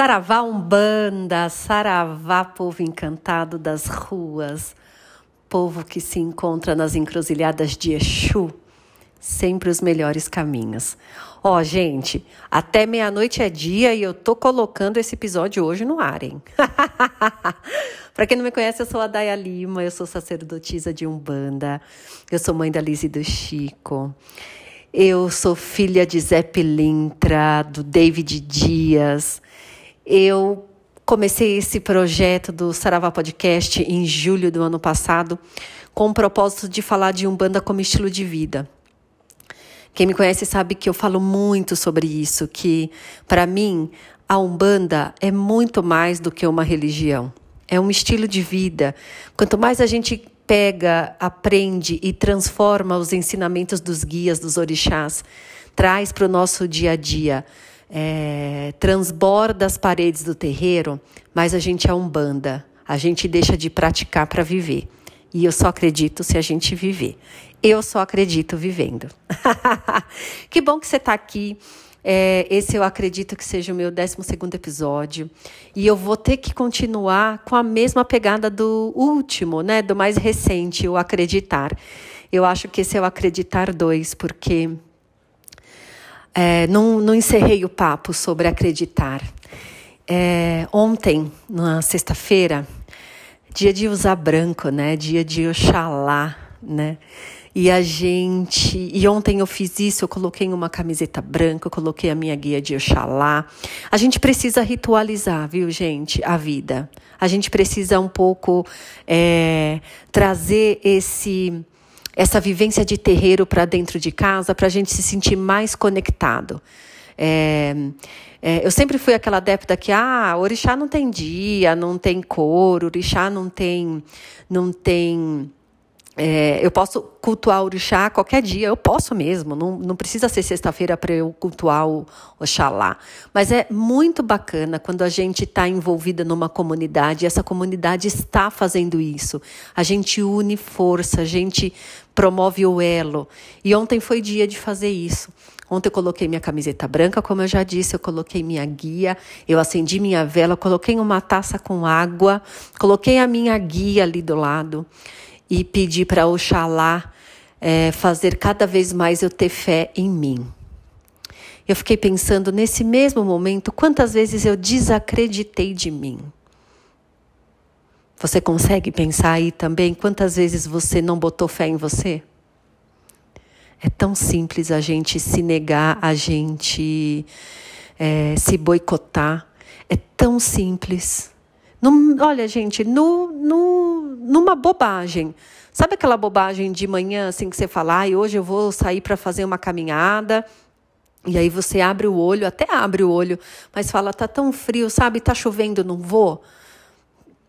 Saravá Umbanda, Saravá povo encantado das ruas, povo que se encontra nas encruzilhadas de Exu, sempre os melhores caminhos. Ó, oh, gente, até meia-noite é dia e eu tô colocando esse episódio hoje no ar, hein? Para quem não me conhece, eu sou a Daya Lima, eu sou sacerdotisa de Umbanda, eu sou mãe da Liz e do Chico. Eu sou filha de Zé Pilintra, do David Dias, eu comecei esse projeto do Saravá Podcast em julho do ano passado com o propósito de falar de Umbanda como estilo de vida. Quem me conhece sabe que eu falo muito sobre isso, que para mim a Umbanda é muito mais do que uma religião. É um estilo de vida. Quanto mais a gente pega, aprende e transforma os ensinamentos dos guias, dos orixás, traz para o nosso dia a dia é, transborda as paredes do terreiro, mas a gente é umbanda. A gente deixa de praticar para viver. E eu só acredito se a gente viver. Eu só acredito vivendo. que bom que você está aqui. É, esse eu acredito que seja o meu 12 episódio. E eu vou ter que continuar com a mesma pegada do último, né? Do mais recente, o acreditar. Eu acho que esse é o acreditar dois, porque é, não, não encerrei o papo sobre acreditar. É, ontem, na sexta-feira, dia de usar branco, né? Dia de Oxalá, né? E a gente. E ontem eu fiz isso, eu coloquei uma camiseta branca, eu coloquei a minha guia de Oxalá. A gente precisa ritualizar, viu, gente, a vida. A gente precisa um pouco é, trazer esse essa vivência de terreiro para dentro de casa, para a gente se sentir mais conectado. É, é, eu sempre fui aquela adepta que, ah, orixá não tem dia, não tem cor, orixá não tem, não tem é, eu posso cultuar o orixá qualquer dia, eu posso mesmo, não, não precisa ser sexta-feira para eu cultuar o Oxalá. Mas é muito bacana quando a gente está envolvida numa comunidade e essa comunidade está fazendo isso. A gente une força, a gente promove o elo. E ontem foi dia de fazer isso. Ontem eu coloquei minha camiseta branca, como eu já disse, eu coloquei minha guia, eu acendi minha vela, coloquei uma taça com água, coloquei a minha guia ali do lado e pedir para Oxalá é, fazer cada vez mais eu ter fé em mim. Eu fiquei pensando nesse mesmo momento quantas vezes eu desacreditei de mim. Você consegue pensar aí também quantas vezes você não botou fé em você? É tão simples a gente se negar, a gente é, se boicotar. É tão simples. Olha, gente, no, no, numa bobagem. Sabe aquela bobagem de manhã, assim, que você fala, ah, hoje eu vou sair para fazer uma caminhada. E aí você abre o olho, até abre o olho, mas fala, tá tão frio, sabe? Tá chovendo, não vou.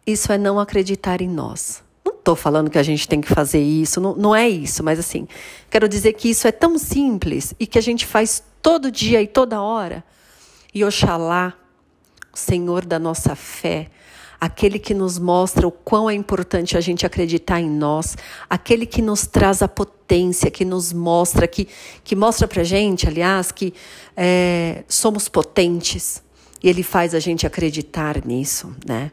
Isso é não acreditar em nós. Não estou falando que a gente tem que fazer isso, não, não é isso, mas assim, quero dizer que isso é tão simples e que a gente faz todo dia e toda hora. E Oxalá, Senhor da nossa fé, aquele que nos mostra o quão é importante a gente acreditar em nós, aquele que nos traz a potência, que nos mostra, que, que mostra para gente, aliás, que é, somos potentes. E ele faz a gente acreditar nisso, né?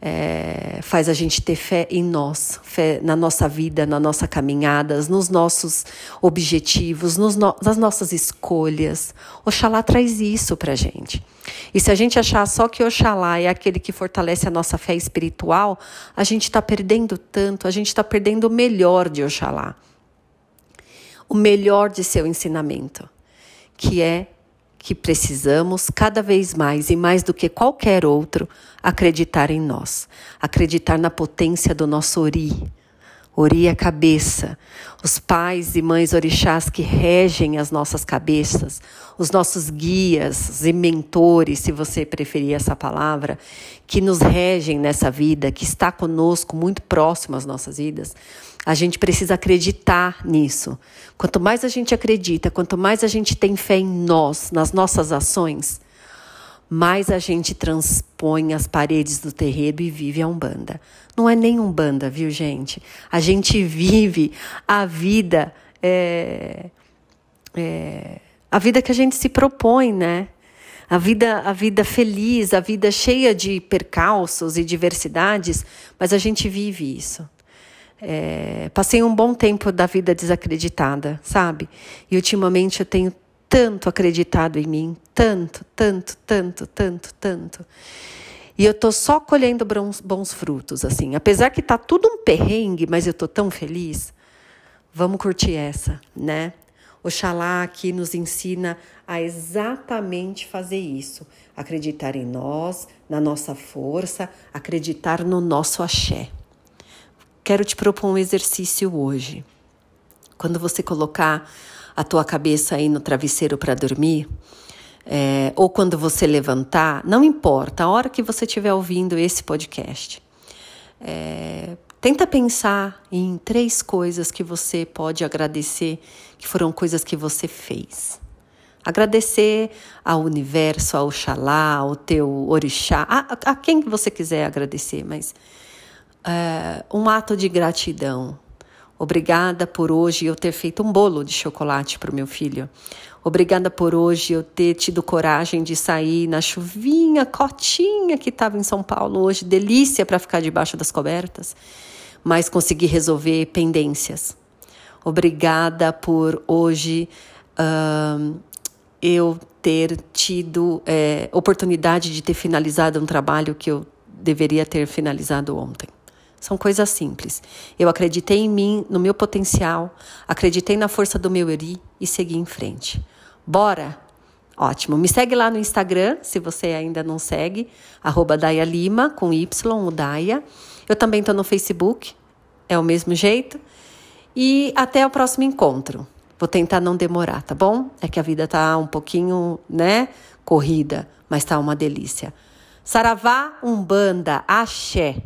É, faz a gente ter fé em nós, fé na nossa vida, na nossa caminhada, nos nossos objetivos, nos no, nas nossas escolhas. Oxalá traz isso para gente. E se a gente achar só que Oxalá é aquele que fortalece a nossa fé espiritual, a gente está perdendo tanto, a gente está perdendo o melhor de Oxalá. O melhor de seu ensinamento, que é que precisamos cada vez mais e mais do que qualquer outro acreditar em nós, acreditar na potência do nosso Ori. Ori a cabeça, os pais e mães orixás que regem as nossas cabeças, os nossos guias e mentores, se você preferir essa palavra, que nos regem nessa vida, que está conosco muito próximo às nossas vidas. A gente precisa acreditar nisso. Quanto mais a gente acredita, quanto mais a gente tem fé em nós, nas nossas ações, mais a gente transpõe as paredes do terreiro e vive a Umbanda. Não é nem Umbanda, viu, gente? A gente vive a vida, é, é, a vida que a gente se propõe, né? A vida, a vida feliz, a vida cheia de percalços e diversidades, mas a gente vive isso. É, passei um bom tempo da vida desacreditada, sabe? E ultimamente eu tenho tanto acreditado em mim, tanto, tanto, tanto, tanto, tanto. E eu tô só colhendo bons, bons frutos, assim. Apesar que tá tudo um perrengue, mas eu tô tão feliz. Vamos curtir essa, né? Oxalá aqui nos ensina a exatamente fazer isso. Acreditar em nós, na nossa força, acreditar no nosso axé. Quero te propor um exercício hoje. Quando você colocar a tua cabeça aí no travesseiro para dormir, é, ou quando você levantar, não importa, a hora que você estiver ouvindo esse podcast, é, Tenta pensar em três coisas que você pode agradecer, que foram coisas que você fez. Agradecer ao universo, ao Oxalá, ao teu orixá, a, a quem você quiser agradecer, mas é, um ato de gratidão. Obrigada por hoje eu ter feito um bolo de chocolate para o meu filho. Obrigada por hoje eu ter tido coragem de sair na chuvinha cotinha que estava em São Paulo hoje, delícia para ficar debaixo das cobertas mas consegui resolver pendências. Obrigada por hoje uh, eu ter tido é, oportunidade de ter finalizado um trabalho que eu deveria ter finalizado ontem. São coisas simples. Eu acreditei em mim, no meu potencial, acreditei na força do meu eri e segui em frente. Bora! Ótimo. Me segue lá no Instagram, se você ainda não segue, arroba Daya Lima, com Y, o Daya. Eu também estou no Facebook, é o mesmo jeito. E até o próximo encontro. Vou tentar não demorar, tá bom? É que a vida tá um pouquinho, né, corrida, mas tá uma delícia. Saravá, Umbanda, Axé.